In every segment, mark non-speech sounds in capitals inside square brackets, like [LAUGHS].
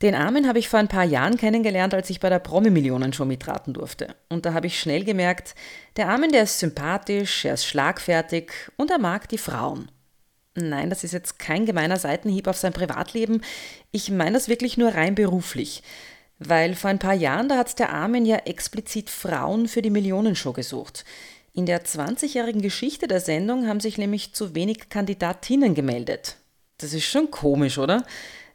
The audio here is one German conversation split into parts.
Den Armin habe ich vor ein paar Jahren kennengelernt, als ich bei der Promi-Millionen schon mitraten durfte. Und da habe ich schnell gemerkt, der Armin, der ist sympathisch, er ist schlagfertig und er mag die Frauen. Nein, das ist jetzt kein gemeiner Seitenhieb auf sein Privatleben. Ich meine das wirklich nur rein beruflich. Weil vor ein paar Jahren, da hat der Armin ja explizit Frauen für die Millionenshow gesucht. In der 20-jährigen Geschichte der Sendung haben sich nämlich zu wenig Kandidatinnen gemeldet. Das ist schon komisch, oder?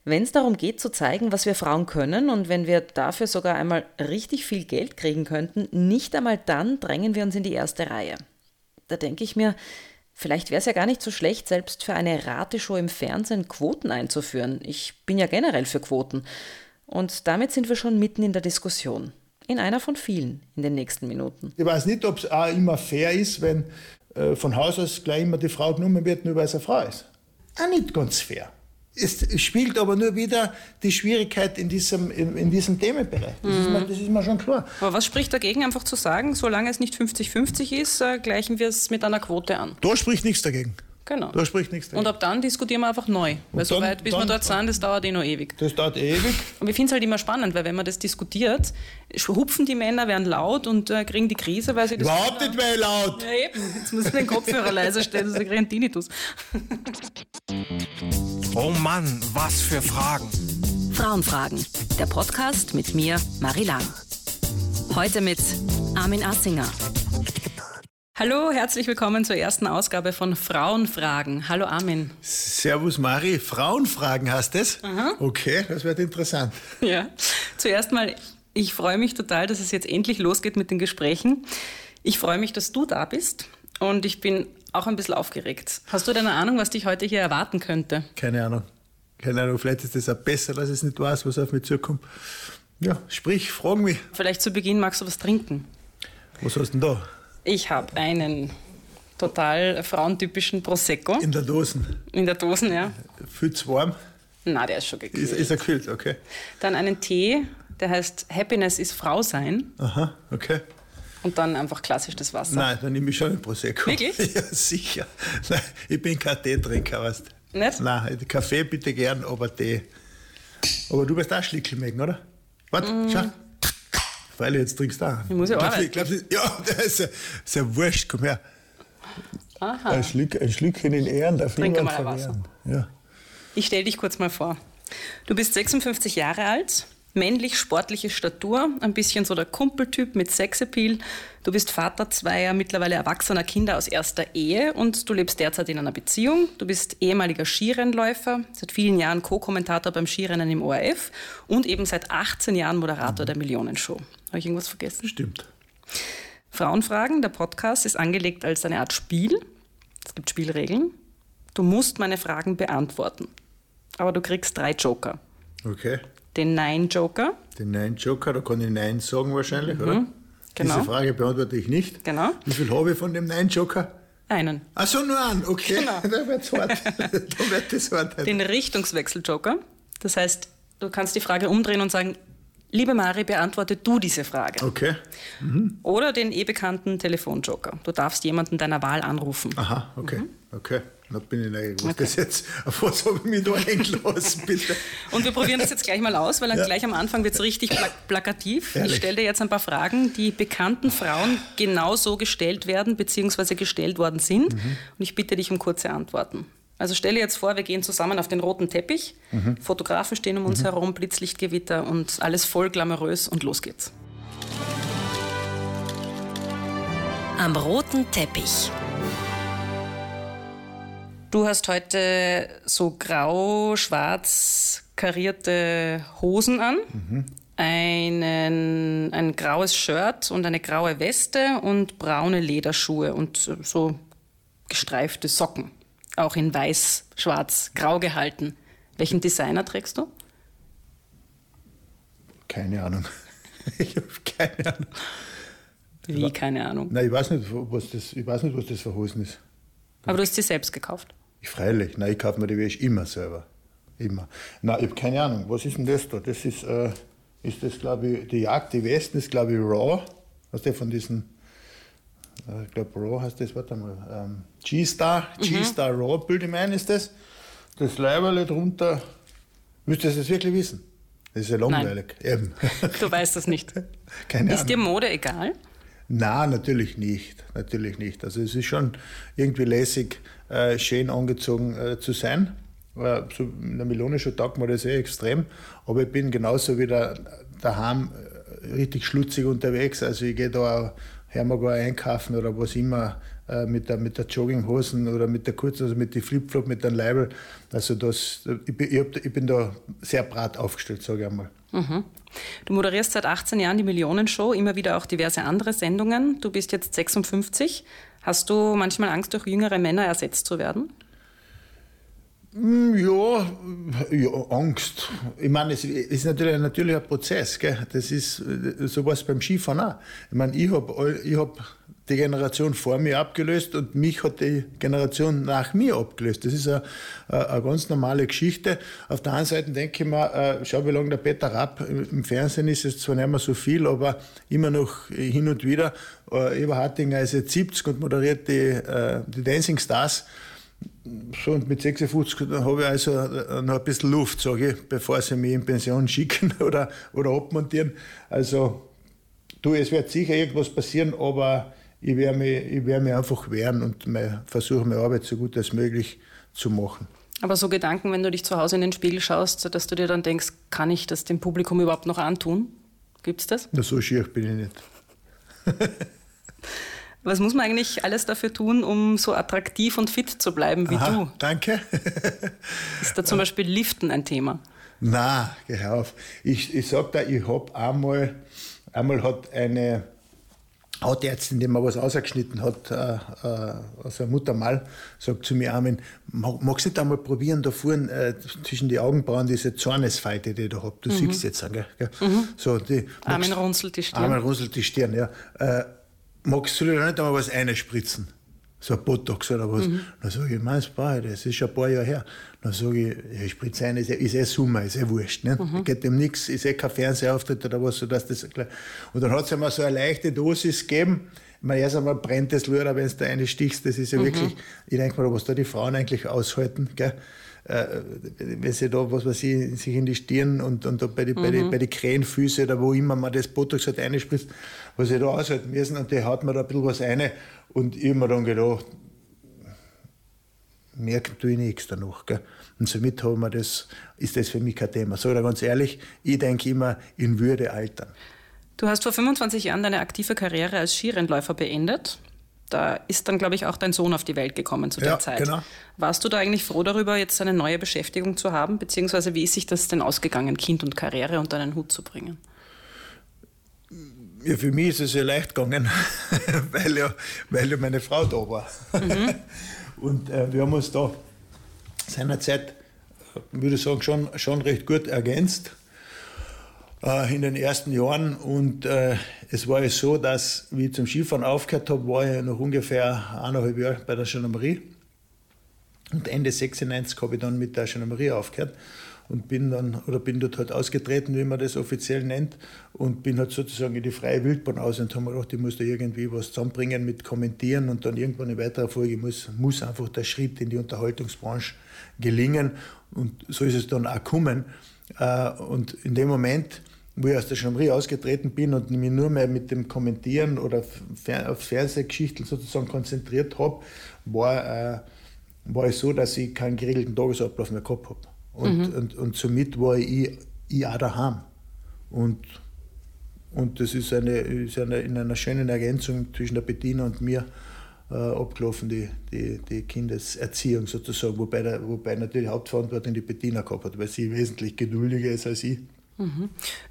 Wenn es darum geht zu zeigen, was wir Frauen können und wenn wir dafür sogar einmal richtig viel Geld kriegen könnten, nicht einmal dann drängen wir uns in die erste Reihe. Da denke ich mir, vielleicht wäre es ja gar nicht so schlecht, selbst für eine Rateshow im Fernsehen Quoten einzuführen. Ich bin ja generell für Quoten. Und damit sind wir schon mitten in der Diskussion. In einer von vielen in den nächsten Minuten. Ich weiß nicht, ob es auch immer fair ist, wenn äh, von Haus aus gleich immer die Frau genommen wird, nur weil es eine Frau ist. Auch nicht ganz fair. Es spielt aber nur wieder die Schwierigkeit in diesem, in, in diesem Themenbereich. Das, mhm. ist mir, das, ist mir, schon klar. Aber was spricht dagegen, einfach zu sagen, solange es nicht 50-50 ist, äh, gleichen wir es mit einer Quote an? Da spricht nichts dagegen. Genau. Da spricht nichts dagegen. Und ab dann diskutieren wir einfach neu. Weil so weit, bis dann, wir dort sind, das dauert eh noch ewig. Das dauert eh ewig. Und ich finde es halt immer spannend, weil wenn man das diskutiert, hupfen die Männer, werden laut und äh, kriegen die Krise, weil sie das. Überhaupt nicht mehr laut! Ja, eben. Jetzt muss ich den Kopfhörer [LAUGHS] leiser stellen, sonst kriegen Tinnitus. [LAUGHS] Oh Mann, was für Fragen. Frauenfragen. Der Podcast mit mir, Marie Lang. Heute mit Armin Assinger. Hallo, herzlich willkommen zur ersten Ausgabe von Frauenfragen. Hallo Armin. Servus Mari, Frauenfragen hast es? Aha. Okay, das wird interessant. Ja, zuerst mal, ich freue mich total, dass es jetzt endlich losgeht mit den Gesprächen. Ich freue mich, dass du da bist und ich bin auch ein bisschen aufgeregt. Hast du denn eine Ahnung, was dich heute hier erwarten könnte? Keine Ahnung. Keine Ahnung, vielleicht ist es auch besser, dass ich nicht weiß, was auf mich zukommt. Ja, sprich, frag mich. Vielleicht zu Beginn magst du was trinken. Was hast du denn da? Ich habe einen total frauentypischen Prosecco. In der Dosen? In der Dosen, ja. Viel zu warm? Na, der ist schon gekühlt. Ist, ist er kühlt, okay. Dann einen Tee, der heißt Happiness ist Frau sein. Aha, okay. Und dann einfach klassisch das Wasser. Nein, dann nehme ich schon ein Prosecco. Wirklich? [LAUGHS] Ja, sicher. Nein, ich bin kein Teetrinker, weißt du. Nicht? Nein, Kaffee bitte gern, aber Tee. Aber du wirst auch Schlickel mögen, oder? Warte, mm. schau. Weil jetzt trinkst du auch. Ich muss ja auch. arbeiten. Glaubst du, ja, [LAUGHS] das ist ja, ist ja wurscht, komm her. Aha. Ein, Schluck, ein Schlückchen in Ehren darf Trink niemand mal Wasser. Ja. Ich stelle dich kurz mal vor. Du bist 56 Jahre alt, männlich sportliche Statur, ein bisschen so der Kumpeltyp mit Sexappeal. Du bist Vater zweier mittlerweile erwachsener Kinder aus erster Ehe und du lebst derzeit in einer Beziehung. Du bist ehemaliger Skirennläufer, seit vielen Jahren Co-Kommentator beim Skirennen im ORF und eben seit 18 Jahren Moderator der Millionenshow. Habe ich irgendwas vergessen? Stimmt. Frauenfragen, der Podcast, ist angelegt als eine Art Spiel. Es gibt Spielregeln. Du musst meine Fragen beantworten. Aber du kriegst drei Joker. Okay den Nein-Joker. Den Nein-Joker, da kann ich Nein sagen wahrscheinlich, mhm. oder? Genau. Diese Frage beantworte ich nicht. Genau. Wie viel habe ich von dem Nein-Joker? Einen. Ach so, nur einen, okay. Genau. [LAUGHS] [LAUGHS] da wird es hart. da wird es hart. Den Richtungswechsel-Joker. Das heißt, du kannst die Frage umdrehen und sagen, liebe Mari, beantworte du diese Frage. Okay. Mhm. Oder den eh bekannten Telefonjoker. Du darfst jemanden deiner Wahl anrufen. Aha, okay. Mhm. Okay. Da bin ich neugierig. Okay. Das jetzt, was habe ich mich da eingelassen, [LAUGHS] bitte? Und wir probieren das jetzt gleich mal aus, weil dann ja. gleich am Anfang wird es richtig plak plakativ. Ehrlich? Ich stelle dir jetzt ein paar Fragen, die bekannten Frauen genau so gestellt werden, beziehungsweise gestellt worden sind. Mhm. Und ich bitte dich um kurze Antworten. Also stelle jetzt vor, wir gehen zusammen auf den roten Teppich. Mhm. Fotografen stehen um uns mhm. herum, Blitzlichtgewitter und alles voll glamourös und los geht's. Am roten Teppich. Du hast heute so grau-schwarz karierte Hosen an, mhm. einen, ein graues Shirt und eine graue Weste und braune Lederschuhe und so gestreifte Socken. Auch in weiß, schwarz, grau gehalten. Welchen Designer trägst du? Keine Ahnung. [LAUGHS] ich habe keine Ahnung. Wie, keine Ahnung? Nein, ich weiß nicht, was das, ich weiß nicht, was das für Hosen ist. Aber du hast sie selbst gekauft? Ich freilich, nein, ich kaufe mir die Wäsche immer selber. Immer. Nein, ich habe keine Ahnung, was ist denn das da? Das ist, äh, ist das, glaube ich, die Jagd, die Westen ist, glaube ich, Raw. Hast du von diesen, ich glaube, Raw heißt das, warte mal, ähm, G-Star, mhm. G-Star Raw, bilde ich mein, ist das. Das Leiberle drunter, müsstest du das wirklich wissen? Das ist ja langweilig. Eben. [LAUGHS] Du weißt das nicht. [LAUGHS] Keine Ist dir Ahnung. Mode egal? Na, natürlich nicht. Natürlich nicht. Also es ist schon irgendwie lässig, äh, schön angezogen äh, zu sein. Äh, so in der Melone schon taugt mir das eh extrem. Aber ich bin genauso wieder daheim äh, richtig schlutzig unterwegs. Also ich gehe da Hermagor einkaufen oder was immer äh, mit, der, mit der Jogginghosen oder mit der Kurz, also mit den Flipflop, mit dem Leibel. Also das, ich, bin, ich, ich bin da sehr brat aufgestellt, sage ich einmal. Mhm. Du moderierst seit 18 Jahren die Millionenshow, immer wieder auch diverse andere Sendungen. Du bist jetzt 56. Hast du manchmal Angst, durch jüngere Männer ersetzt zu werden? Hm, Ja, ja, Angst. Ich meine, es ist natürlich ein natürlicher Prozess. Gell? Das ist äh, sowas beim Skifahren auch. Ich meine, ich habe ich hab die Generation vor mir abgelöst und mich hat die Generation nach mir abgelöst. Das ist eine, ganz normale Geschichte. Auf der einen Seite denke ich mir, äh, schau, wie lange der Peter Rapp im Fernsehen ist, ist zwar nicht mehr so viel, aber immer noch hin und wieder. Äh, Eber Hartinger ist jetzt 70 und moderiert die, die Dancing Stars. So, und mit 56 habe ich also äh, noch ein bisschen Luft, sage ich, bevor sie mich in Pension [LAUGHS] schicken oder, oder abmontieren. Also, du, es wird sicher irgendwas passieren, aber ich werde mich, ich werde mich einfach wehren und versuche, meine Arbeit so gut als möglich zu machen. Aber so Gedanken, wenn du dich zu Hause in den Spiegel schaust, dass du dir dann denkst, kann ich das dem Publikum überhaupt noch antun? Gibt's das? Na, so schier bin ich nicht. [LAUGHS] Was muss man eigentlich alles dafür tun, um so attraktiv und fit zu bleiben wie Aha, du? Danke. [LAUGHS] Ist da zum Beispiel Liften ein Thema? Na, geh auf. Ich, ich sag da, ich hab einmal, einmal hat eine Hautärztin, die mir was ausgeschnitten hat, äh, aus einem Muttermal, sagt zu mir, Armin, mag- magst du nicht einmal probieren, da vorne äh, zwischen die Augenbrauen diese Zornesfalte, die ich da hab, du siehst jetzt, gell? gell? So, die, Armin runzelt die Stirn. Armin runzelt die Stirn, ja. Äh, magst du dir nicht einmal was einspritzen? So ein Botox oder was. Dann sage ich, meins brauche ich, das ist schon ein paar Jahre her. Dann sage ich, ja, ich spritze ein, ist, eh- ist eh Sommer, ist eh wurscht. Ne? Geht dem nichts, ist eh kein Fernsehauftritt oder was, sodass das gleich. Und dann hat es einmal so eine leichte Dosis gegeben. Ich meine, erst einmal brennt das Luder, wenn du da eine stichst, das ist ja wirklich, ich denke mal, was da die Frauen eigentlich aushalten, gell? Äh, wenn sie da, was weiß ich, sich in die Stirn und, und da bei die, bei die, bei die Krähenfüße oder wo immer man das Botox halt einspritzt, was sie da aushalten müssen und die haut mir da ein bisschen was rein und ich hab mir dann gedacht, merken tue ich nichts danach. Gell? Und somit haben wir das, ist das für mich kein Thema. Sag dir ganz ehrlich, ich denke immer in Würde altern. Du hast vor 25 Jahren deine aktive Karriere als Skirennläufer beendet. Da ist dann, glaube ich, auch dein Sohn auf die Welt gekommen zu der Ja, Zeit. genau. Warst du da eigentlich froh darüber, jetzt eine neue Beschäftigung zu haben? Beziehungsweise wie ist sich das denn ausgegangen, Kind und Karriere unter einen Hut zu bringen? Ja, für mich ist es ja leicht gegangen, [LAUGHS] weil, ja, weil ja meine Frau da war. [LAUGHS] Und äh, wir haben uns da seinerzeit, äh, würde ich sagen, schon, schon recht gut ergänzt in den ersten Jahren. Und äh, es war ja so, dass, wie ich zum Skifahren aufgehört habe, war ich noch ungefähr eineinhalb Jahre bei der Gendarmerie. Und Ende 96 habe ich dann mit der Gendarmerie aufgehört und bin dann oder bin dort halt ausgetreten, wie man das offiziell nennt, und bin halt sozusagen in die freie Wildbahn aus und habe mir gedacht, ich muss da irgendwie was zusammenbringen mit Kommentieren und dann irgendwann in weiterer Folge muss, muss einfach der Schritt in die Unterhaltungsbranche gelingen und so ist es dann auch gekommen. Äh, Und in dem Moment, wo ich aus der Gendarmerie ausgetreten bin und mich nur mehr mit dem Kommentieren oder auf Fernsehgeschichten sozusagen konzentriert habe, war, äh, war es so, dass ich keinen geregelten Tagesablauf mehr gehabt habe. Und, und, und somit war ich, ich auch daheim. Und, und das ist, eine, ist eine, in einer schönen Ergänzung zwischen der Bettina und mir äh, abgelaufen, die, die, die Kindeserziehung sozusagen, wobei, der, wobei natürlich Hauptverantwortung die Bettina gehabt hat, weil sie wesentlich geduldiger ist als ich.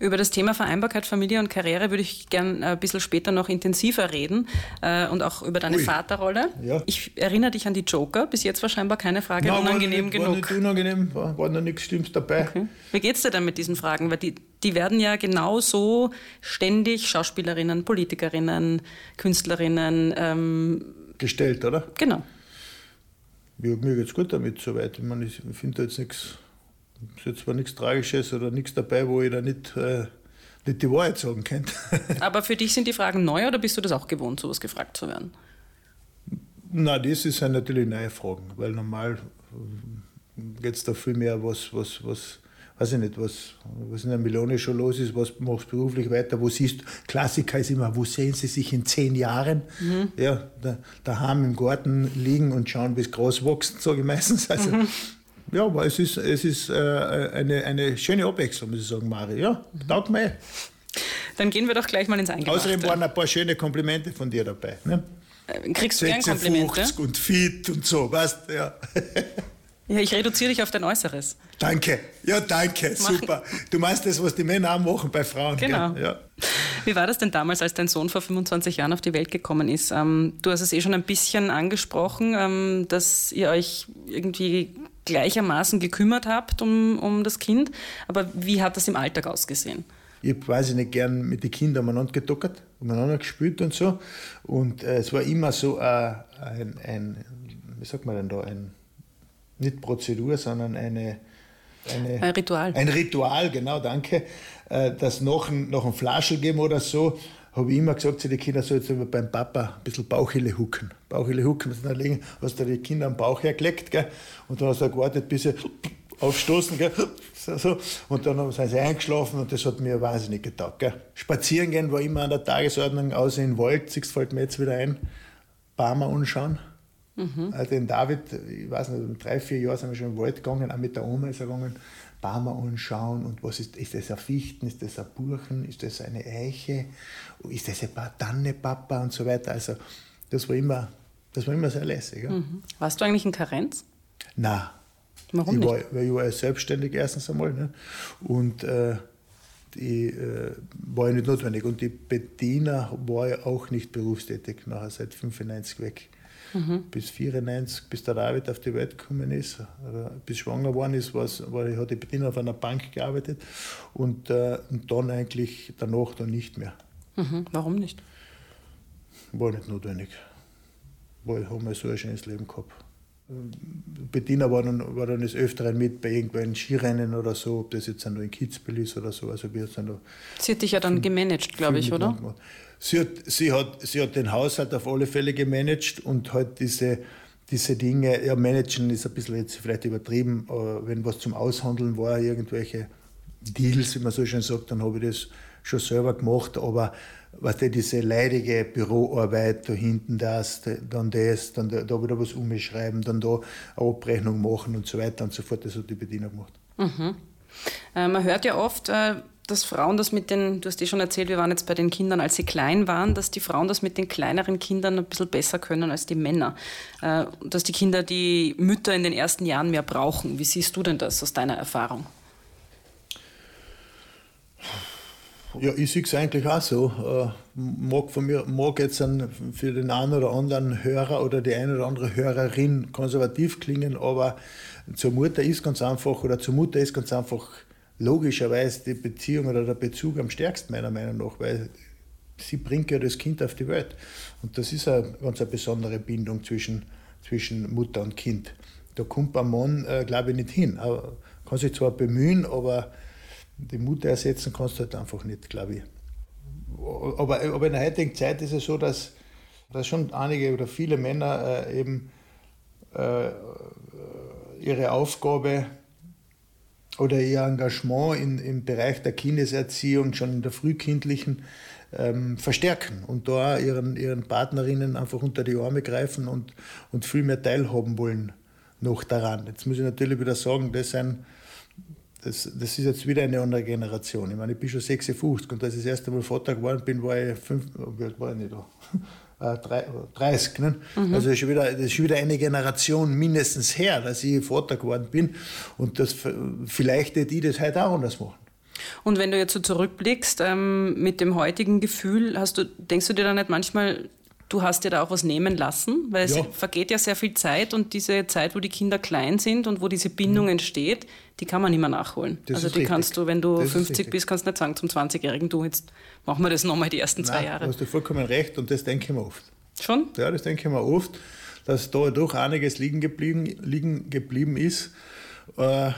Über das Thema Vereinbarkeit Familie und Karriere würde ich gern ein bisschen später noch intensiver reden äh, und auch über deine Ui. Vaterrolle. Ja. Ich erinnere dich an die Joker. Bis jetzt war scheinbar keine Frage Nein, unangenehm war nicht, War genug. nicht unangenehm, war, war noch nichts Schlimmes dabei. Okay. Wie geht's dir denn mit diesen Fragen? Weil die, die werden ja genauso ständig Schauspielerinnen, Politikerinnen, Künstlerinnen, ähm, Gestellt, oder? genau. Ja, mir geht's gut damit soweit. Ich meine, ich finde da jetzt nichts, ist jetzt zwar nichts Tragisches oder nichts dabei, wo ich da nicht, äh, nicht die Wahrheit sagen könnte. [LAUGHS] Aber für dich sind die Fragen neu oder bist du das auch gewohnt, sowas gefragt zu werden? Na, das halt natürlich neue Fragen, weil normal geht es da viel mehr, was, was, was, weiß ich nicht, was, was in der Melone schon los ist, was machst du beruflich weiter, wo siehst du, Klassiker ist immer, wo sehen sie sich in zehn Jahren? Mhm. Ja, da, daheim im Garten liegen und schauen, wie es groß wächst, sage ich meistens. Also, mhm. Ja, aber es ist, es ist äh, eine, eine schöne Abwechslung, muss ich sagen, Mari. Ja, mhm. taugt mir Dann gehen wir doch gleich mal ins Eingemachte. Außerdem waren ein paar schöne Komplimente von dir dabei. Ne? Äh, kriegst du gern Komplimente? und fit und so, weißt du, ja. [LAUGHS] Ja, ich reduziere dich auf dein Äußeres. Danke, ja, danke, super. Du meinst das, was die Männer auch machen bei Frauen. Genau. Ja. Wie war das denn damals, als dein Sohn vor 25 Jahren auf die Welt gekommen ist? Ähm, du hast es eh schon ein bisschen angesprochen, ähm, dass ihr euch irgendwie gleichermaßen gekümmert habt um, um das Kind. Aber wie hat das im Alltag ausgesehen? Ich habe quasi nicht gern mit den Kindern umeinander gedockert, umeinander gespielt und so. Und äh, es war immer so äh, ein, ein, wie sagt man denn da, ein nicht Prozedur, sondern eine, eine, ein Ritual. Ein Ritual, genau, danke. Äh, das noch ein, noch ein Flaschel geben oder so, habe ich immer gesagt zu den Kindern, so jetzt beim Papa ein bisschen Bauchhille hucken. Bauchhille hucken, dann legen, hast du die Kinder am Bauch hergelegt, gell? und dann hast du gewartet, bis sie aufstoßen, gell? So, so. und dann sind sie eingeschlafen und das hat mir wahnsinnig getaugt. Gell? Spazieren gehen war immer an der Tagesordnung, außer in den Wald, siehst fällt mir jetzt wieder ein, Barmer anschauen. Mhm. Also den David, ich weiß nicht, drei, vier Jahre sind wir schon im Wald gegangen, auch mit der Oma ist er gegangen, Barmer anschauen und was ist, ist das ein Fichten, ist das ein Buchen, ist das eine Eiche, ist das ein Tannepapa und so weiter. Also das war immer, das war immer sehr lässig. Ja. Mhm. Warst du eigentlich in Karenz? Nein. Warum ich nicht? War, weil ich war ja selbstständig erstens einmal ne? und äh, die äh, war ja nicht notwendig und die Bettina war ja auch nicht berufstätig, nachher seit 95 weg mhm. bis 94, bis der David auf die Welt gekommen ist, bis schwanger geworden ist, war, ich, hat die Bettina auf einer Bank gearbeitet und, äh, und dann eigentlich danach dann nicht mehr. Mhm. Warum nicht? War nicht notwendig. Weil haben wir so ein schönes Leben gehabt. Bettina war dann, war dann des Öfteren mit bei irgendwelchen Skirennen oder so, ob das jetzt nur in Kitzbühel ist oder so. Also wir sind da Sie hat dich ja dann gemanagt, glaube ich, oder? Sie hat, sie, hat, sie hat den Haushalt auf alle Fälle gemanagt und halt diese, diese Dinge, ja, managen ist ein bisschen jetzt vielleicht übertrieben, aber wenn was zum Aushandeln war, irgendwelche Deals, wie man so schön sagt, dann habe ich das schon selber gemacht, aber was weißt diese leidige Büroarbeit da hinten, das, dann das, dann da, wieder was umschreiben, dann da eine Abrechnung machen und so weiter und so fort, das hat die Bediener gemacht. Mhm. Äh, man hört ja oft, äh, dass Frauen das mit den, du hast dir schon erzählt, wir waren jetzt bei den Kindern, als sie klein waren, dass die Frauen das mit den kleineren Kindern ein bisschen besser können als die Männer. Äh, dass die Kinder die Mütter in den ersten Jahren mehr brauchen. Wie siehst du denn das aus deiner Erfahrung? Ja, ich sehe es eigentlich auch so. Äh, mag, von mir, mag jetzt für den einen oder anderen Hörer oder die eine oder andere Hörerin konservativ klingen, aber zur Mutter ist ganz einfach, oder zur Mutter ist ganz einfach logischerweise die Beziehung oder der Bezug am stärksten, meiner Meinung nach, weil sie bringt ja das Kind auf die Welt. Und das ist eine ganz eine besondere Bindung zwischen, zwischen Mutter und Kind. Da kommt ein Mann, äh, glaube ich, nicht hin. Er kann sich zwar bemühen, aber die Mutter ersetzen kannst du halt einfach nicht, glaube ich. Aber, aber in der heutigen Zeit ist es so, dass, dass schon einige oder viele Männer äh, eben äh, ihre Aufgabe oder ihr Engagement in, im Bereich der Kindeserziehung schon in der frühkindlichen ähm, verstärken und da ihren, ihren Partnerinnen einfach unter die Arme greifen und, und viel mehr teilhaben wollen noch daran. Jetzt muss ich natürlich wieder sagen, das sind das, das ist jetzt wieder eine andere Generation. Ich meine, ich bin schon 56 und als ich das erste Mal Vater geworden bin, war ich fünf, wie alt war ich nicht da? [LAUGHS] 30. Ne? Mhm. Also das ist, schon wieder, das ist schon wieder eine Generation mindestens her, dass ich Vater geworden bin. Und das, vielleicht hätte ich das heute auch anders machen. Und wenn du jetzt so zurückblickst ähm, mit dem heutigen Gefühl, hast du, denkst du dir dann nicht manchmal, du hast dir da auch was nehmen lassen, weil ja. es vergeht ja sehr viel Zeit und diese Zeit, wo die Kinder klein sind und wo diese Bindung mhm. entsteht, die kann man nicht mehr nachholen. Das also die richtig. kannst du, wenn du das 50 bist, kannst du nicht sagen zum 20-Jährigen, du, jetzt machen wir das nochmal die ersten zwei Nein, Jahre. Du hast du vollkommen recht und das denke ich mir oft. Schon? Ja, das denke ich mir oft, dass da doch einiges liegen geblieben, liegen geblieben ist. Äh,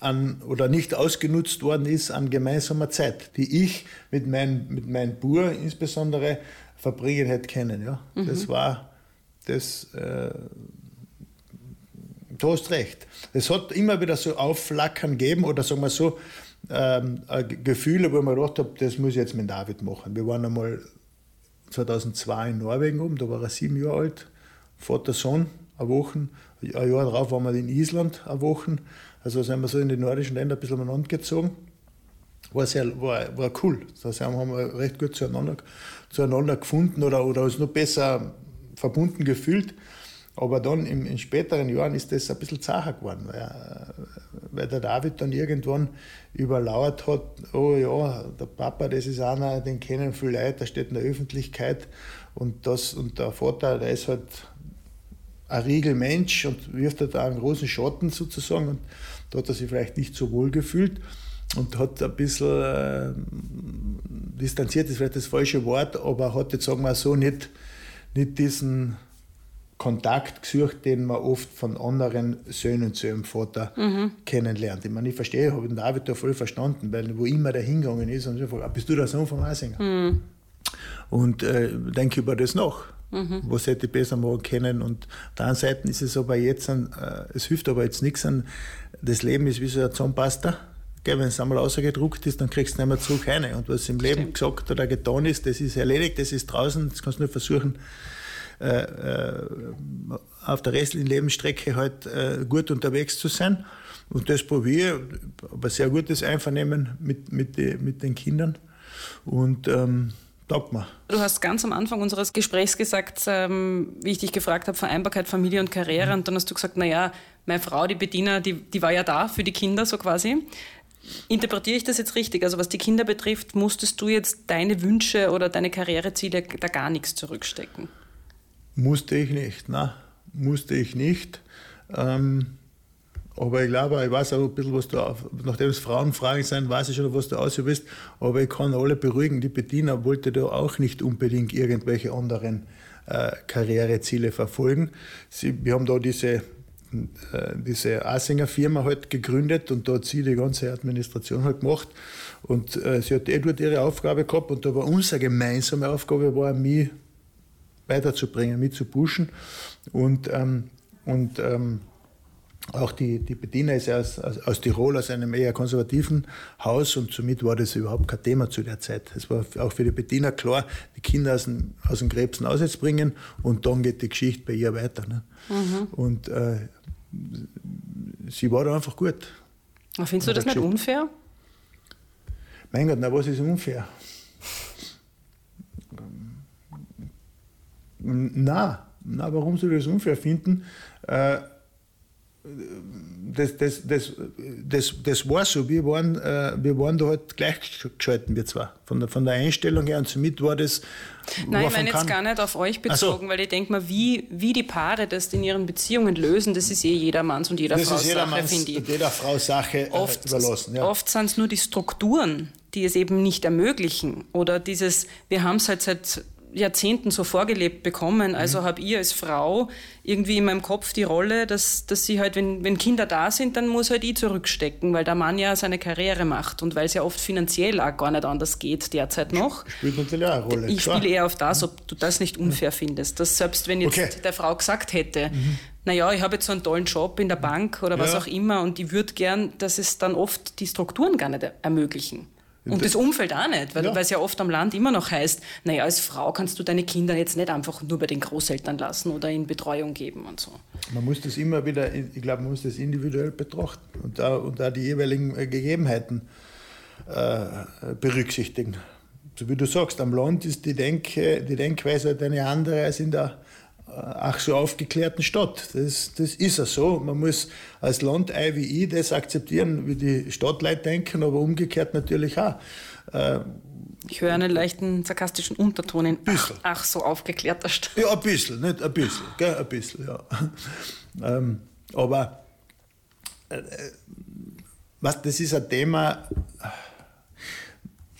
an, oder nicht ausgenutzt worden ist an gemeinsamer Zeit, die ich mit meinem mit mein Bur insbesondere verbringen hätte können. Ja. Mhm. Das war, das, äh, du hast recht. Es hat immer wieder so Aufflackern gegeben oder sagen wir so, ähm, Gefühle, wo ich mir gedacht habe, das muss ich jetzt mit David machen. Wir waren einmal 2002 in Norwegen oben, da war er sieben Jahre alt, Vater, Sohn, eine Woche. Ein Jahr darauf waren wir in Island, eine Woche. Also sind wir so in die nordischen Länder ein bisschen aneinander gezogen. War, sehr, war, war cool. Da haben wir recht gut zueinander, zueinander gefunden oder, oder uns noch besser verbunden gefühlt. Aber dann in, in, späteren Jahren ist das ein bisschen zacher geworden, weil, weil, der David dann irgendwann überlauert hat, oh ja, der Papa, das ist einer, den kennen viele Leute, der steht in der Öffentlichkeit und, das, und der Vater, der ist halt ein Riegelmensch und wirft halt da einen großen Schatten sozusagen und da hat er sich vielleicht nicht so wohl gefühlt und hat ein bisschen äh, distanziert, ist vielleicht das falsche Wort, aber hat jetzt, sagen wir so, nicht, nicht diesen Kontakt gesucht, den man oft von anderen Söhnen zu ihrem Vater mhm. kennenlernt. Ich meine, ich verstehe, habe den David da voll verstanden, weil wo immer der hingegangen ist, und so fragt, ah, bist du der Sohn von Eisinger? Mhm. Und äh, denke über das nach. Mhm. Was hätte ich besser machen können? Und auf der anderen Seite ist es aber jetzt, ein, äh, es hilft aber jetzt nichts an, das Leben ist wie so ein Zahnpasta. Wenn es einmal ausgedruckt ist, dann kriegst du nicht mehr zurück rein. Und was im Leben Stimmt. gesagt oder getan ist, das ist erledigt, das ist draußen, das kannst du nur versuchen, äh, äh, auf der restlichen Lebensstrecke halt äh, gut unterwegs zu sein. Und das probiere ich, aber sehr gutes Einvernehmen mit, mit, die, mit den Kindern. Und ähm, taugt mir. Du hast ganz am Anfang unseres Gesprächs gesagt, ähm, wie ich dich gefragt habe, Vereinbarkeit Familie und Karriere. Mhm. Und dann hast du gesagt, naja, meine Frau, die Bediener, die, die war ja da für die Kinder so quasi. Interpretiere ich das jetzt richtig? Also was die Kinder betrifft, musstest du jetzt deine Wünsche oder deine Karriereziele da gar nichts zurückstecken? Musste ich nicht, nein, musste ich nicht. Ähm, aber ich glaube, ich weiß auch ein bisschen, was du, nachdem es Frauenfragen sind, weiß ich schon, was du aus bist. Aber ich kann alle beruhigen, die Bediener wollte da auch nicht unbedingt irgendwelche anderen äh, Karriereziele verfolgen. Sie, wir haben da diese, diese Asinger Firma halt gegründet und da hat sie die ganze Administration halt gemacht. Und äh, sie hat eh ihre Aufgabe gehabt und da war unsere gemeinsame Aufgabe, war mich weiterzubringen, mit zu pushen. Und, ähm, und ähm, auch die, die Bediener ist ja aus, aus, Tirol, aus einem eher konservativen Haus und somit war das überhaupt kein Thema zu der Zeit. Es war auch für die Bediener klar, die Kinder aus dem, aus dem Krebsen ausbringen und dann geht die Geschichte bei ihr weiter. Ne? Mhm. Und äh, sie war da einfach gut. Aber findest du das nicht unfair? Mein Gott, na was ist unfair? Na, na, warum soll ich das unfair finden? Äh, das, das, das, das, das war so. Wir waren, äh, wir waren da halt gleichgeschalten, wir zwar. Von der, von der Einstellung her und somit war das. Nein, ich meine jetzt gar nicht auf euch bezogen, so. weil ich denke mal, wie, wie die Paare das in ihren Beziehungen lösen, das ist eh jedermanns und jeder das Frau Sache, finde ich. Jeder Frau Sache äh, oft, überlassen. Ja. Oft sind es nur die Strukturen, die es eben nicht ermöglichen. Oder dieses, wir haben es halt seit Jahrzehnten so vorgelebt bekommen. Also mhm. habe ich als Frau irgendwie in meinem Kopf die Rolle, dass, dass sie halt, wenn, wenn Kinder da sind, dann muss halt ich zurückstecken, weil der Mann ja seine Karriere macht und weil es ja oft finanziell auch gar nicht anders geht derzeit noch. Spielt natürlich auch eine Rolle. Ich spiele eher auf das, ob du das nicht unfair findest. Dass selbst wenn jetzt okay. der Frau gesagt hätte, mhm. naja, ich habe jetzt so einen tollen Job in der Bank oder was ja. auch immer und ich würde gern, dass es dann oft die Strukturen gar nicht ermöglichen. Und das Umfeld auch nicht, weil ja. es ja oft am Land immer noch heißt, naja, als Frau kannst du deine Kinder jetzt nicht einfach nur bei den Großeltern lassen oder in Betreuung geben und so. Man muss das immer wieder, ich glaube, man muss das individuell betrachten und da, und da die jeweiligen äh, Gegebenheiten äh, berücksichtigen. So wie du sagst, am Land ist die, Denke, die Denkweise eine andere als in der ach so aufgeklärten Stadt. Das, das ist ja so. Man muss als Landei wie ich das akzeptieren, wie die Stadtleute denken, aber umgekehrt natürlich auch. Äh, ich höre einen leichten sarkastischen Unterton in ach, ach, so aufgeklärter Stadt. Ja, ein bisschen, nicht ein bisschen, gell? ein bisschen, ja. ähm, aber äh, was, das ist ein Thema,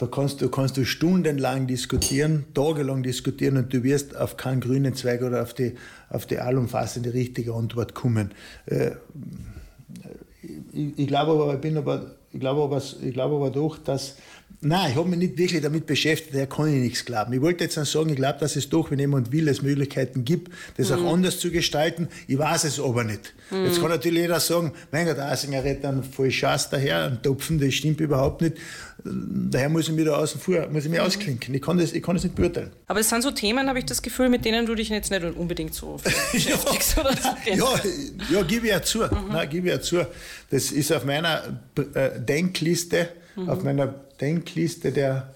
da kannst du, kannst du stundenlang diskutieren, tagelang diskutieren und du wirst auf keinen grünen Zweig oder auf die, auf die allumfassende richtige Antwort kommen. Äh, ich, ich glaube aber, ich bin aber, ich glaube aber, ich glaube aber doch, dass Nein, ich habe mich nicht wirklich damit beschäftigt, da kann ich nichts glauben. Ich wollte jetzt dann sagen, ich glaube, dass es doch, wenn jemand will, es Möglichkeiten gibt, das auch anders zu gestalten. Ich weiß es aber nicht. Jetzt kann natürlich jeder sagen, mein Gott, Asinger redet dann voll Schaß daher, ein Topfen, das stimmt überhaupt nicht. Daher muss ich mich da außen vor, muss ich mich ausklinken. Ich kann, das, ich kann das nicht beurteilen. Aber es sind so Themen, habe ich das Gefühl, mit denen du dich jetzt nicht unbedingt so [LAUGHS] beschäftigst. oder so. Ja, ja, gebe ich ja zu. Nein, gebe ich ja zu. Das ist auf meiner äh, Denkliste, auf meiner Denkliste der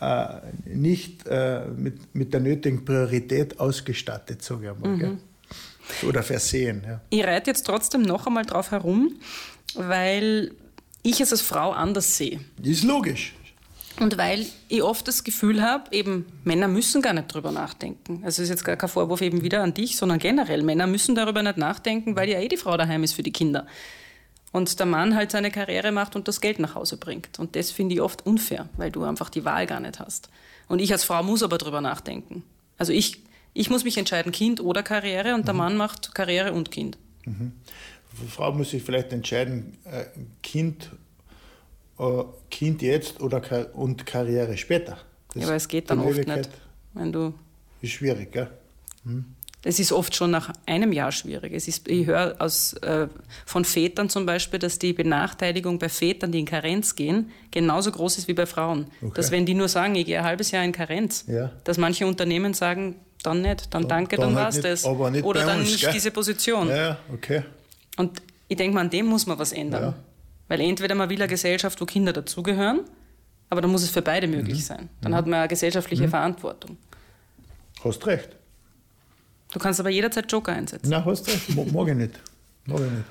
äh, nicht äh, mit, mit der nötigen Priorität ausgestattet, sage ich einmal. Gell? Oder versehen. Ja. Ich reite jetzt trotzdem noch einmal drauf herum, weil ich es als Frau anders sehe. Ist logisch. Und weil ich oft das Gefühl habe, eben Männer müssen gar nicht drüber nachdenken. Also ist jetzt gar kein Vorwurf eben wieder an dich, sondern generell. Männer müssen darüber nicht nachdenken, weil ja eh die Frau daheim ist für die Kinder. Und der Mann halt seine Karriere macht und das Geld nach Hause bringt. Und das finde ich oft unfair, weil du einfach die Wahl gar nicht hast. Und ich als Frau muss aber drüber nachdenken. Also ich, ich muss mich entscheiden, Kind oder Karriere, und der Mann macht Karriere und Kind. Die Frau muss sich vielleicht entscheiden, äh, Kind, äh, kind jetzt oder und Karriere später. Das Ja, aber es geht dann oft nicht. Wenn du Ist schwierig, gell? Es ist oft schon nach einem Jahr schwierig. Es ist, ich höre aus, äh, von Vätern zum Beispiel, dass die Benachteiligung bei Vätern, die in Karenz gehen, genauso groß ist wie bei Frauen. Okay. Dass wenn die nur sagen, ich gehe ein halbes Jahr in Karenz, Ja. dass manche Unternehmen sagen, dann nicht, dann, danke, dann dann, halt war's nicht, das. aber nicht Oder dann uns, nicht gell? diese Position. Ja, okay. Und ich denke mal, an dem muss man was ändern. Ja. Weil entweder man will eine Gesellschaft, wo Kinder dazugehören, aber dann muss es für beide möglich Mhm. sein. Dann hat man eine gesellschaftliche Verantwortung. Hast recht. Du kannst aber jederzeit Joker einsetzen. Nein, hast recht. Mag ich nicht. Mag ich nicht.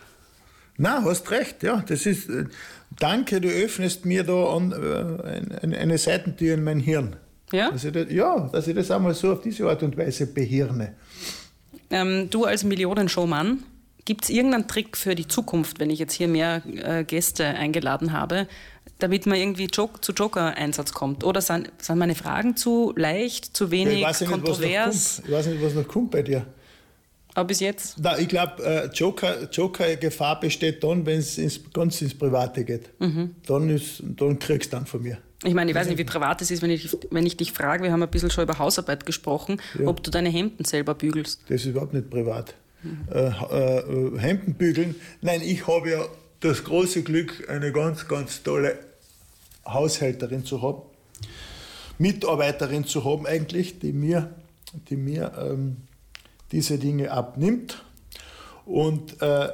Nein, hast recht, ja. Das ist, äh, danke, du öffnest mir da an, äh, eine, Seitentür in mein Hirn. Ja? Dass das, ja, dass ich das einmal so auf diese Art und Weise behirne. Ähm, du als Millionenshow-Mann, gibt es irgendeinen Trick für die Zukunft, wenn ich jetzt hier mehr äh, Gäste eingeladen habe, damit man irgendwie Jok zu Joker-Einsatz kommt? Oder sind, sind meine Fragen zu leicht, zu Ja, wenig ich, weiß ja nicht, was noch kontrovers? ich weiß nicht, was noch kommt bei dir. Aber bis jetzt? Na, ich glaube, äh, Joker, Joker-Gefahr besteht dann, wenn es ins, ganz ins Private geht. Mhm. Dann, ist, dann kriegst du dann von mir. Ich meine, ich weiß nicht, wie privat es ist, wenn ich, wenn ich dich frage, wir haben ein bisschen schon über Hausarbeit gesprochen, ob du deine Hemden selber bügelst. Das ist überhaupt nicht privat. Äh, äh, Hemden bügeln. Nein, ich habe ja das große Glück, eine ganz, ganz tolle Haushälterin zu haben. Mitarbeiterin zu haben eigentlich, die mir, die mir ähm, diese Dinge abnimmt. Und äh,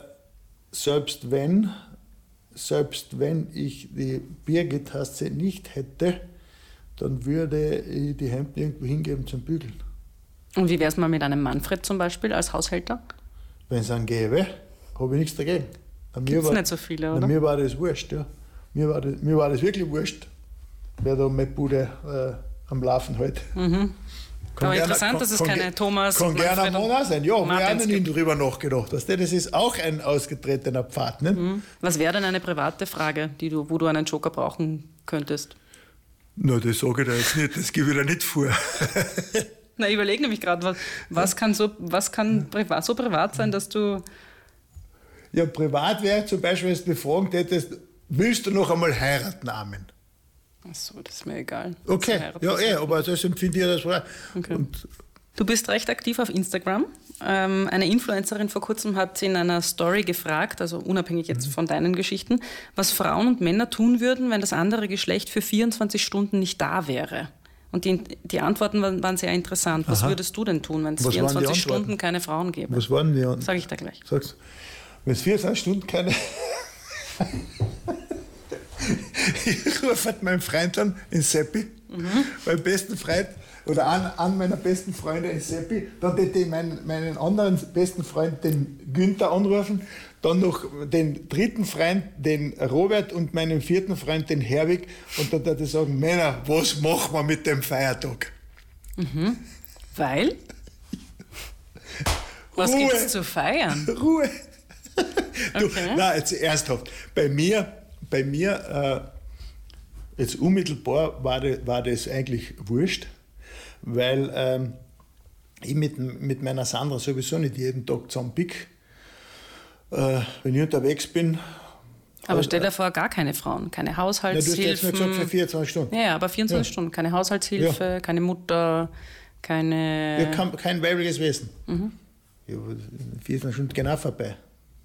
selbst wenn, selbst wenn ich die Biergitasse nicht hätte, dann würde ich die Hemden irgendwo hingeben zum Bügeln. Und wie wäre es mal mit einem Manfred zum Beispiel als Haushälter? Wenn es einen gäbe, habe ich nichts dagegen. War- nicht so viele, oder? Mir war das wurscht, ja. Mir war das, mir war das wirklich wurscht, wer da meine Bude äh, am Laufen hält. Kann Aber gerne- interessant, kann- dass es kann keine ge- Thomas Kann gerne ein auch sein. Ja, wir haben nie drüber nachgedacht. Weißt du, das ist auch ein ausgetretener Pfad. Ne? Was wäre denn eine private Frage, die du, wo du einen Joker brauchen könntest? Na, das sage ich dir jetzt nicht, das gebe ich dir nicht vor. [LAUGHS] Na, ich überlege nämlich gerade, was, was kann, so, was kann privat, so privat sein, dass du. ja, privat wäre zum Beispiel, wenn du fragen hättest, willst du noch einmal heiraten, Amen? Achso, das ist mir egal. Okay, ja, eh, aber das empfinde ich das war. Okay. Und Du bist recht aktiv auf Instagram. Ähm, eine Influencerin vor kurzem hat in einer Story gefragt, also unabhängig jetzt von deinen Geschichten, was Frauen und Männer tun würden, wenn das andere Geschlecht für 24 Stunden nicht da wäre. Und die, die Antworten waren, waren sehr interessant. Was Aha. würdest du denn tun, wenn es Was waren die 24 Antworten? Stunden keine Frauen gäbe? was waren die? An- Sag ich dir gleich. Sagst wenn es 24 Stunden keine. [LAUGHS] ich rufe halt meinen Freund an, in Seppi, meinen besten Freund, oder an, an meiner besten Freunde in Seppi. Dann hätte ich meinen, meinen anderen besten Freund, den Günther, anrufen. Dann noch den dritten Freund, den Robert, und meinen vierten Freund, den Herwig. Und dann würde ich sagen: Männer, was machen wir mit dem Feiertag? Weil? Was Ruhe. gibt es zu feiern? Ruhe. [LAUGHS] Du, Okay. Nein, jetzt ernsthaft. Bei mir, bei mir äh, jetzt unmittelbar war, war das eigentlich wurscht, weil ähm, ich mit, mit meiner Sandra sowieso nicht jeden Tag zusammen pick. Äh, wenn ich unterwegs bin, Aber stell dir vor, gar keine Frauen, keine Na, du hast jetzt gesagt für 24 Stunden. ja, aber 24 Ja. Stunden, keine Haushaltshilfe, keine Mutter, keine. Ja, kein, kein weibliches Wesen. Mhm. Ja, aber 24 Stunden genau vorbei.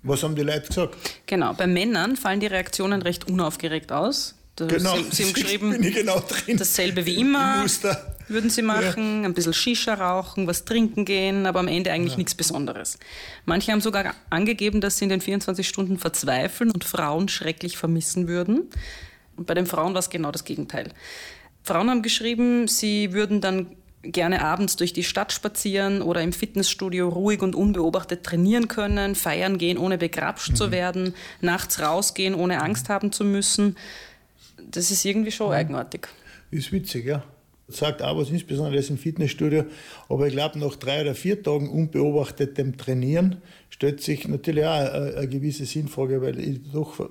Was haben die Leute gesagt? Genau, bei Männern fallen die Reaktionen recht unaufgeregt aus. Da Genau, Sie, Sie haben [LAUGHS] geschrieben, genau drin. dasselbe wie immer. Im Muster. Würden sie machen, ein bisschen Shisha rauchen, was trinken gehen, aber am Ende eigentlich nichts Besonderes. Manche haben sogar angegeben, dass sie in den 24 Stunden verzweifeln und Frauen schrecklich vermissen würden. Und bei den Frauen war es genau das Gegenteil. Frauen haben geschrieben, sie würden dann gerne abends durch die Stadt spazieren oder im Fitnessstudio ruhig und unbeobachtet trainieren können, feiern gehen, ohne begrapscht zu werden, nachts rausgehen, ohne Angst haben zu müssen. Das ist irgendwie schon eigenartig. Ist witzig, ja. Sagt auch was Insbesonderes im Fitnessstudio. Aber ich glaube, nach drei oder vier Tagen unbeobachtetem Trainieren stellt sich natürlich auch eine, eine gewisse Sinnfrage, weil ich doch äh,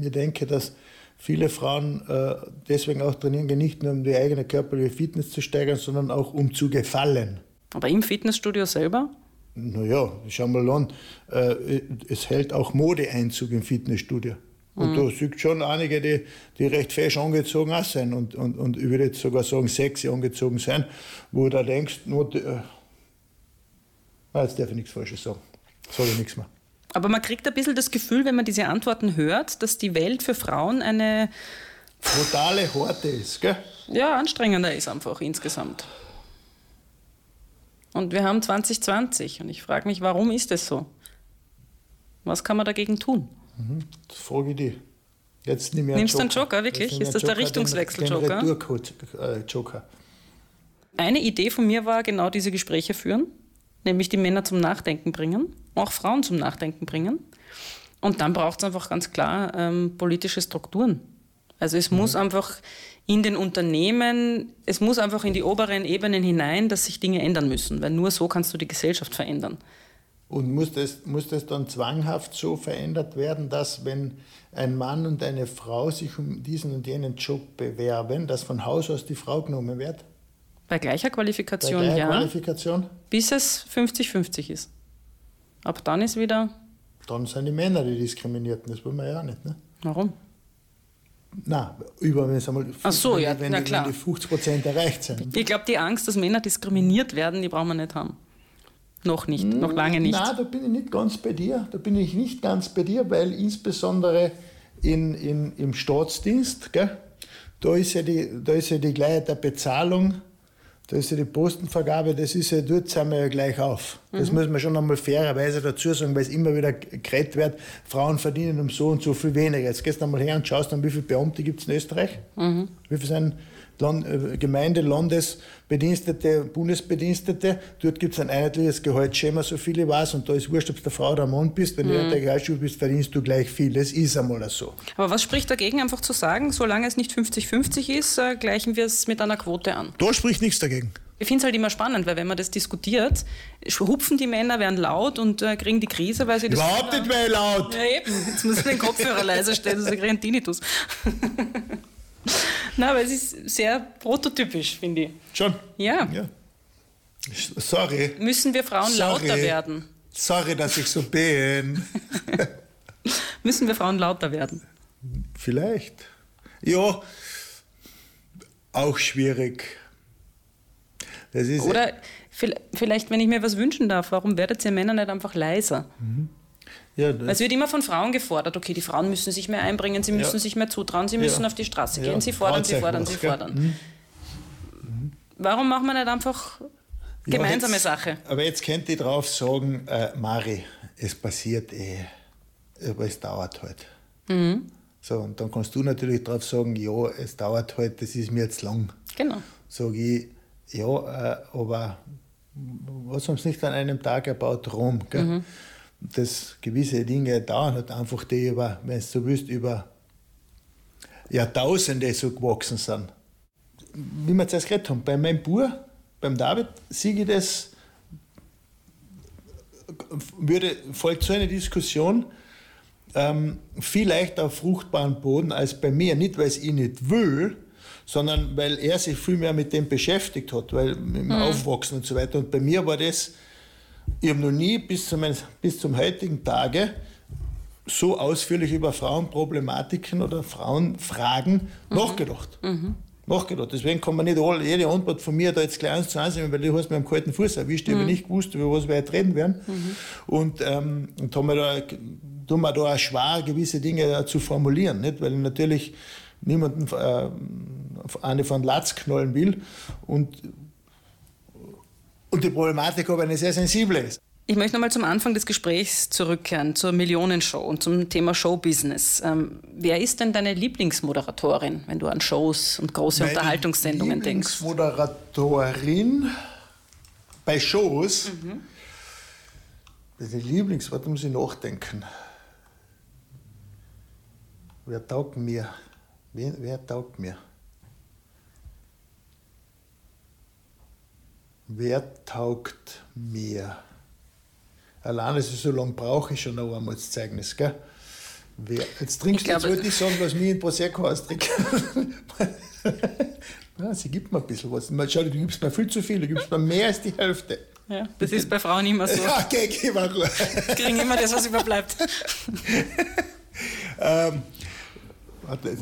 mir denke, dass viele Frauen äh, deswegen auch trainieren gehen, nicht nur um die eigene körperliche Fitness zu steigern, sondern auch um zu gefallen. Aber im Fitnessstudio selber? Naja, schau mal an, äh, es hält auch Modeeinzug im Fitnessstudio. Und da siehst schon einige, die, die recht fesch angezogen auch sind und, und, und ich würde jetzt sogar sagen, sexy angezogen sein, wo du da denkst, nur, die, äh, jetzt darf ich nichts Falsches sagen. Sage ich nichts mehr. Aber man kriegt ein bisschen das Gefühl, wenn man diese Antworten hört, dass die Welt für Frauen eine Brutale Horte ist, gell? ja, anstrengender ist einfach insgesamt. Und wir haben 2020 und ich frage mich, warum ist es so? Was kann man dagegen tun? Das frage ich dich. Jetzt nimm Nimmst du einen Joker, wirklich? Ist das einen der Richtungswechsel-Joker? Den, den Retour-Joker. Eine Idee von mir war, genau diese Gespräche führen, nämlich die Männer zum Nachdenken bringen, auch Frauen zum Nachdenken bringen. Und dann braucht es einfach ganz klar ähm, politische Strukturen. Also es muss einfach in den Unternehmen, es muss einfach in die oberen Ebenen hinein, dass sich Dinge ändern müssen, weil nur so kannst du die Gesellschaft verändern. Und muss das, muss das dann zwanghaft so verändert werden, dass wenn ein Mann und eine Frau sich um diesen und jenen Job bewerben, dass von Haus aus die Frau genommen wird? Bei gleicher Bei Qualifikation gleicher ja, Qualifikation? bis es 50-50 ist. Ab dann ist wieder, Dann sind die Männer die Diskriminierten, das wollen wir ja auch nicht. Ne? warum? Nein, über, wenn, es einmal, Ach so, wenn, ja, wenn, na die- klar. wenn die 50 Prozent erreicht sind. Ich glaube, die Angst, dass Männer diskriminiert werden, die brauchen wir nicht haben. Noch nicht, noch lange nicht. Nein, da bin ich nicht ganz bei dir. Da bin ich nicht ganz bei dir, weil insbesondere in, in, im Staatsdienst, gell, da, ist ja die, da ist ja die Gleichheit der Bezahlung, da ist ja die Postenvergabe, das ist ja, dort sind wir ja gleich auf. Das muss man schon einmal fairerweise dazu sagen, weil es immer wieder geredet wird, Frauen verdienen um so und so viel weniger. Jetzt gehst du einmal her und schaust dann, wie viele Beamte gibt es in Österreich? Wie viele sind Gemeinde, Landesbedienstete, Bundesbedienstete? Dort gibt es ein einheitliches Gehaltsschema, so viel ich weiß, und da ist wurscht, ob du der Frau oder ein Mann bist, wenn du in der Gehaltsstufe bist, verdienst du gleich viel. Das ist einmal so. Aber was spricht dagegen, einfach zu sagen, solange es nicht 50-50 ist, äh, gleichen wir es mit einer Quote an? Da spricht nichts dagegen. Ich finde es halt immer spannend, weil wenn man das diskutiert, hupfen die Männer, werden laut und äh, kriegen die Krise, weil sie das... Überhaupt nicht mehr laut. Ja, eben. Jetzt muss ich den Kopfhörer leise stellen, sonst kriege ich einen Tinnitus. [LAUGHS] [LAUGHS] Nein, aber es ist sehr prototypisch, finde ich. Schon? Ja. ja. Sorry. Müssen wir Frauen Sorry. lauter werden? Sorry, dass ich so bin. [LAUGHS] Müssen wir Frauen lauter werden? Vielleicht. Ja, auch schwierig. Das ist Oder vi- vielleicht, wenn ich mir was wünschen darf, warum werdet ihr Männer nicht einfach leiser? Ja, es wird immer von Frauen gefordert, okay, die Frauen müssen sich mehr einbringen, sie müssen Ja. sich mehr zutrauen, sie müssen Ja. auf die Straße gehen, sie fordern, sie fordern, sie was, gell? fordern. Warum machen wir nicht einfach gemeinsame jetzt, Sache? Aber jetzt könnt ihr drauf sagen, äh, Mari, es passiert eh, aber es dauert halt. Mhm. So, und dann kannst du natürlich drauf sagen, ja, es dauert halt, das ist mir jetzt lang. Genau. Sage ich, ja, äh, aber was haben sie nicht an einem Tag erbaut? Rom. Gell? Mhm. Dass gewisse Dinge dauern halt einfach, die über, wenn du so willst, über Jahrtausende so gewachsen sind. Wie wir zuerst geredet haben, bei meinem Bub, beim David, sehe ich das, würde, folgt so eine Diskussion ähm, viel leichter auf fruchtbaren Boden als bei mir. Nicht, weil es ich nicht will, sondern weil er sich viel mehr mit dem beschäftigt hat, weil mit dem Aufwachsen und so weiter. Und bei mir war das, ich habe noch nie bis, zu mein, bis zum heutigen Tage so ausführlich über Frauenproblematiken oder Frauenfragen mhm. nachgedacht. Mhm. Nachgedacht. Deswegen kann man nicht all, jede Antwort von mir da jetzt gleich eins zu eins nehmen, weil du hast mir am kalten Fuß erwischt, ich mhm. habe nicht gewusst, über was wir jetzt reden werden. Mhm. Und, ähm, und haben wir da, tun wir da auch schwer, gewisse Dinge zu formulieren, nicht? weil ich natürlich niemanden äh, eine von Latz knallen will und, und die Problematik aber eine sehr sensible ist. Ich möchte nochmal zum Anfang des Gesprächs zurückkehren, zur Millionenshow und zum Thema Showbusiness. Ähm, wer ist denn deine Lieblingsmoderatorin, wenn du an Shows und große Meine Unterhaltungssendungen denkst? Lieblingsmoderatorin bei Shows? Mhm. Meine Lieblings, warte, muss ich nachdenken. Wer taugt mir? Wer, wer taugt mir? Wer taugt mir? Allein, dass ich so lange brauche, ist schon ein Armutszeugnis, gell? Wer, jetzt trinkst du, jetzt wollte ich sagen, was mir in Prosecco austrinkt. ja, [LAUGHS] sie gibt mir ein bisschen was. Schau, du gibst mir viel zu viel, du gibst mir mehr als die Hälfte. Ja, das ist bei Frauen immer so. Ja, okay, geh mal Ruhe. Die kriegen immer das, was überbleibt. [LAUGHS] ähm,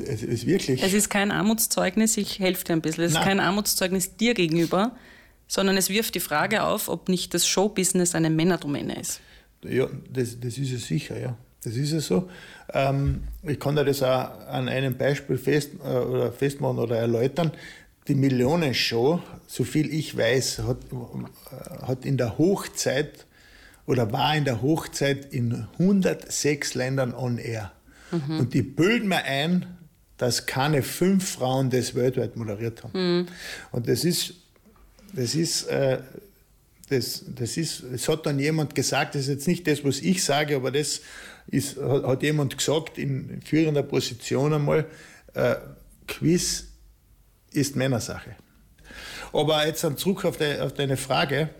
es ist wirklich. Es ist kein Armutszeugnis, ich helfe dir ein bisschen. Es Nein. ist kein Armutszeugnis dir gegenüber, sondern es wirft die Frage auf, ob nicht das Showbusiness eine Männerdomäne ist. Ja, das, das ist es sicher, ja. Das ist es so. Ähm, ich kann dir das auch an einem Beispiel fest, äh, oder festmachen oder erläutern. Die Millionenshow, so viel ich weiß, hat, äh, hat in der Hochzeit oder war in der Hochzeit in 106 Ländern on air. Mhm. Und die bilden mir ein, dass keine fünf Frauen das weltweit moderiert haben. Mhm. Und das ist das ist, äh, das, das ist, es hat dann jemand gesagt, das ist jetzt nicht das, was ich sage, aber das ist, hat, hat jemand gesagt in führender Position einmal, äh, Quiz ist Männersache. Aber jetzt zurück auf, de, auf deine Frage,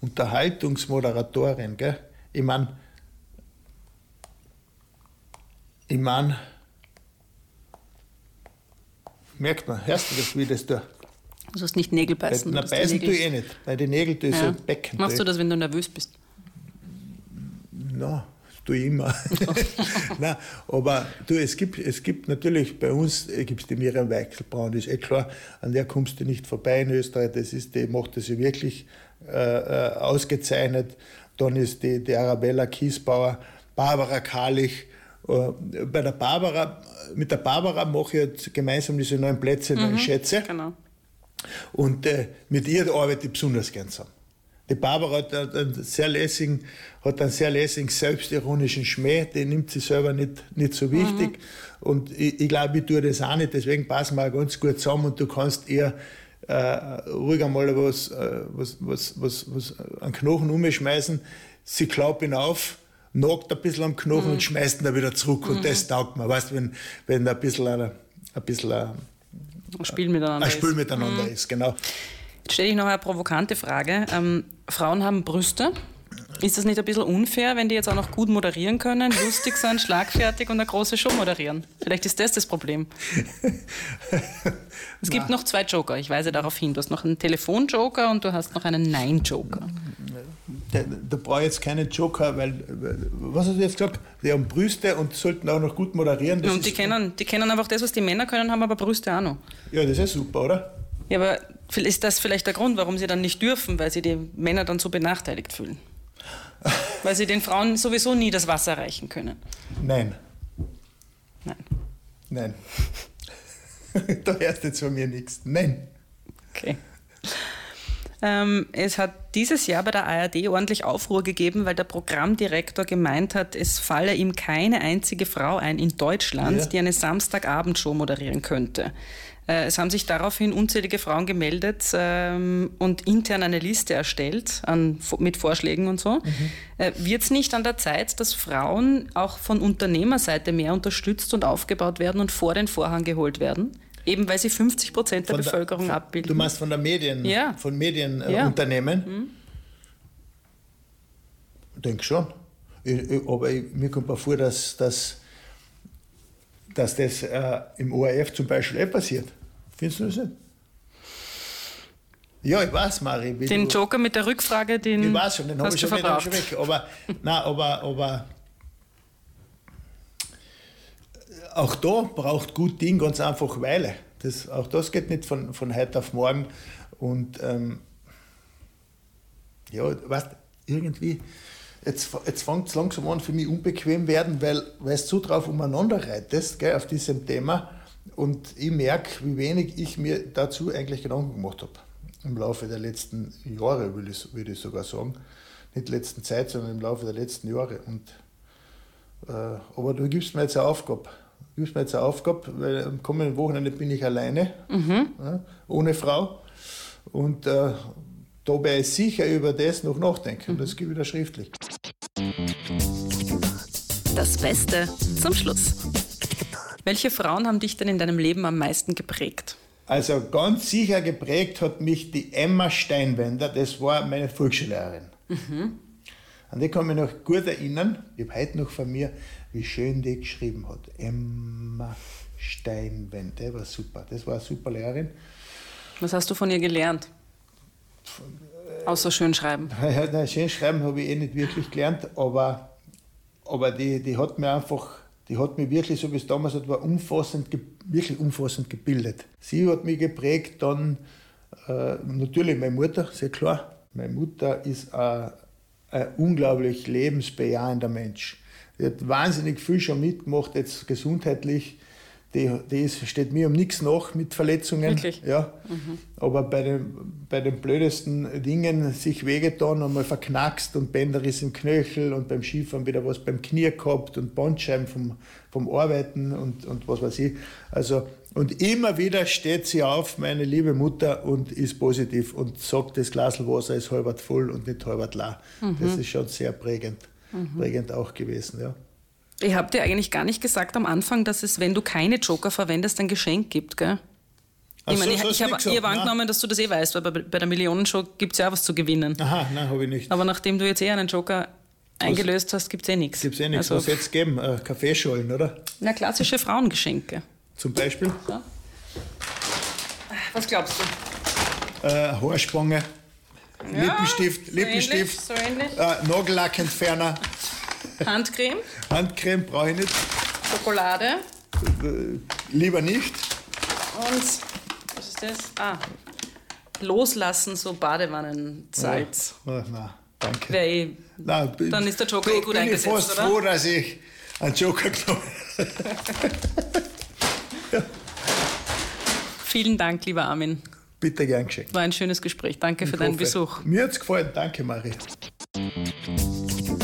Unterhaltungsmoderatorin, gell? ich meine, ich meine, merkt man, hörst du das, wie das da? Du sollst nicht Nägel beißen. Na, beißen tue ich eh nicht. Bei den Nägeln tue ich ja. so Becken. Machst du das, wenn du nervös bist? Na, das tue ich immer. [LAUGHS] Nein, aber du, es gibt, es gibt natürlich bei uns äh, gibt's die Miriam Weichselbraun, das ist eh klar, an der kommst du nicht vorbei in Österreich. Das ist, die macht das ja wirklich äh, äh, ausgezeichnet. Dann ist die, die Arabella Kiesbauer, Barbara Karlich. Äh, bei der Barbara, mit der Barbara mache ich jetzt gemeinsam diese neuen Plätze mhm, in Schätze. Genau. Und äh, mit ihr arbeite ich besonders gern zusammen. Die Barbara hat einen sehr lässigen, hat einen sehr lässigen, selbstironischen Schmäh, den nimmt sie selber nicht, nicht so wichtig. Mhm. Und ich, ich glaube, ich tue das auch nicht, deswegen passen wir auch ganz gut zusammen und du kannst eher äh, ruhig einmal was, äh, was, was, was, was an Knochen umschmeißen. Sie klappt ihn auf, nagt ein bisschen am Knochen mhm. und schmeißt ihn dann wieder zurück. Und mhm. das taugt mir. Weißt du, wenn, wenn ein bisschen, ein, ein bisschen ein Spiel miteinander ein Spiel ist. miteinander mhm. ist, genau. Jetzt stelle ich noch eine provokante Frage. Ähm, Frauen haben Brüste. Ist das nicht ein bisschen unfair, wenn die jetzt auch noch gut moderieren können, lustig sein, schlagfertig und eine große Show moderieren? Vielleicht ist das das Problem. es gibt noch zwei Joker, ich weise darauf hin. Du hast noch einen Telefonjoker und du hast noch einen Nein-Joker. Da, da brauche ich jetzt keinen Joker, weil, was hast du jetzt gesagt? Die haben Brüste und sollten auch noch gut moderieren. Das und die kennen, die kennen einfach das, was die Männer können, haben aber Brüste auch noch. Ja, das ist super, oder? Ja, aber ist das vielleicht der Grund, warum sie dann nicht dürfen, weil sie die Männer dann so benachteiligt fühlen? [LAUGHS] weil sie den Frauen sowieso nie das Wasser reichen können. Nein. Nein. Nein. [LAUGHS] da hörst jetzt von mir nichts. Nein. Okay. Ähm, es hat dieses Jahr bei der ARD ordentlich Aufruhr gegeben, weil der Programmdirektor gemeint hat, es falle ihm keine einzige Frau ein in Deutschland, ja. die eine Samstagabendshow moderieren könnte. Äh, es haben sich daraufhin unzählige Frauen gemeldet ähm, und intern eine Liste erstellt an, mit Vorschlägen und so. Mhm. Äh, Wird es nicht an der Zeit, dass Frauen auch von Unternehmerseite mehr unterstützt und aufgebaut werden und vor den Vorhang geholt werden? Eben weil sie 50 Prozent der von Bevölkerung der, abbilden. Du meinst von der Medien, ja. von Medienunternehmen? Ja. Mhm. Ich denke schon. Ich, ich, aber ich, mir kommt mir vor, dass, dass, dass das äh, im ORF zum Beispiel eh passiert. Findest du das nicht? Ja, ich weiß, Mari. Den du, Joker mit der Rückfrage, den ich weiß schon, den habe ich, schon, hab ich schon weg. Aber, [LAUGHS] nein, aber, aber auch da braucht gut Ding ganz einfach Weile. Das, auch das geht nicht von, von heute auf morgen. Und ähm, ja, weißt irgendwie, jetzt, jetzt fängt es langsam an für mich unbequem werden, weil, weil so drauf umeinander reitest, gell, auf diesem Thema. Und ich merke, wie wenig ich mir dazu eigentlich Gedanken gemacht habe. Im Laufe der letzten Jahre, würde ich, würde ich sogar sagen. Nicht letzten Zeit, sondern im Laufe der letzten Jahre. Und, äh, aber du gibst mir jetzt eine Aufgabe. Du gibst mir jetzt eine Aufgabe, weil am kommenden Wochenende bin ich alleine, mhm. ja, ohne Frau. Und äh, da ich sicher über das noch nachdenken. Und das gebe ich wieder schriftlich. Das Beste zum Schluss. Welche Frauen haben dich denn in deinem Leben am meisten geprägt? Also ganz sicher geprägt hat mich die Emma Steinwender, das war meine Volksschullehrerin. Mhm. An die kann ich mich noch gut erinnern. Ich habe heute noch von mir, wie schön die geschrieben hat. Emma Steinwender, der war super. Das war eine super Lehrerin. Was hast du von ihr gelernt? Außer schön schreiben. [LAUGHS] Ja, nein, schön schreiben habe ich eh nicht wirklich gelernt, aber, aber die, die hat mir einfach, die hat mich wirklich, so wie es damals war, umfassend, wirklich umfassend gebildet. Sie hat mich geprägt, dann äh, natürlich meine Mutter, sehr klar. Meine Mutter ist ein, ein unglaublich lebensbejahender Mensch. Die hat wahnsinnig viel schon mitgemacht, jetzt gesundheitlich die, die ist, steht mir um nichts nach mit Verletzungen. Wirklich? Ja. Mhm. Aber bei den, bei den blödesten Dingen sich wehgetan, einmal verknackst und Bänderriss im Knöchel und beim Skifahren wieder was beim Knie gehabt und Bandscheiben vom, vom Arbeiten und, und was weiß ich. Also, und immer wieder steht sie auf, meine liebe Mutter, und ist positiv und sagt, das Glas Wasser ist halbert voll und nicht halbert leer. Mhm. Das ist schon sehr prägend, mhm. prägend auch gewesen. Ja. Ich habe dir eigentlich gar nicht gesagt am Anfang, dass es, wenn du keine Joker verwendest, ein Geschenk gibt, gell? Ach ich meine, so, ich, ich habe ihr angenommen, dass du das eh weißt, weil bei, bei der Millionenshow gibt es ja auch was zu gewinnen. Aha, nein, habe ich nicht. Aber nachdem du jetzt eh einen Joker eingelöst hast, gibt es eh nichts. Gibt es eh nichts. Also, was jetzt geben? Äh, Kaffeeschollen, oder? Na, klassische Frauengeschenke. Zum Beispiel? Ja. Was glaubst du? Äh, Haarspange, ja, Lippenstift, so Lippenstift, so ähnlich. Äh, Nagellackentferner. Handcreme? Handcreme brauche ich nicht. Schokolade? Äh, lieber nicht. Und, was ist das? Ah, loslassen, so Badewannensalz. Oh, na, danke. Wäre eh, na, dann ist der Joker eh gut bin eingesetzt, ich fast oder? froh, dass ich einen Joker genommen ja. [LAUGHS] Vielen Dank, lieber Armin. Bitte gern geschenkt. War ein schönes Gespräch. Danke ich für deinen Besuch. Mir hat es gefallen. Danke, Marie.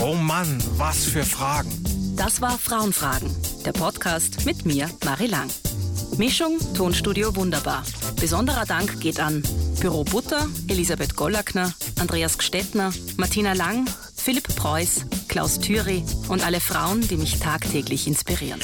Oh Mann, was für Fragen. Das war Frauenfragen, der Podcast mit mir, Marie Lang. Mischung, Tonstudio wunderbar. Besonderer Dank geht an Büro Butter, Elisabeth Gollackner, Andreas Gstettner, Martina Lang, Philipp Preuß, Klaus Thüry und alle Frauen, die mich tagtäglich inspirieren.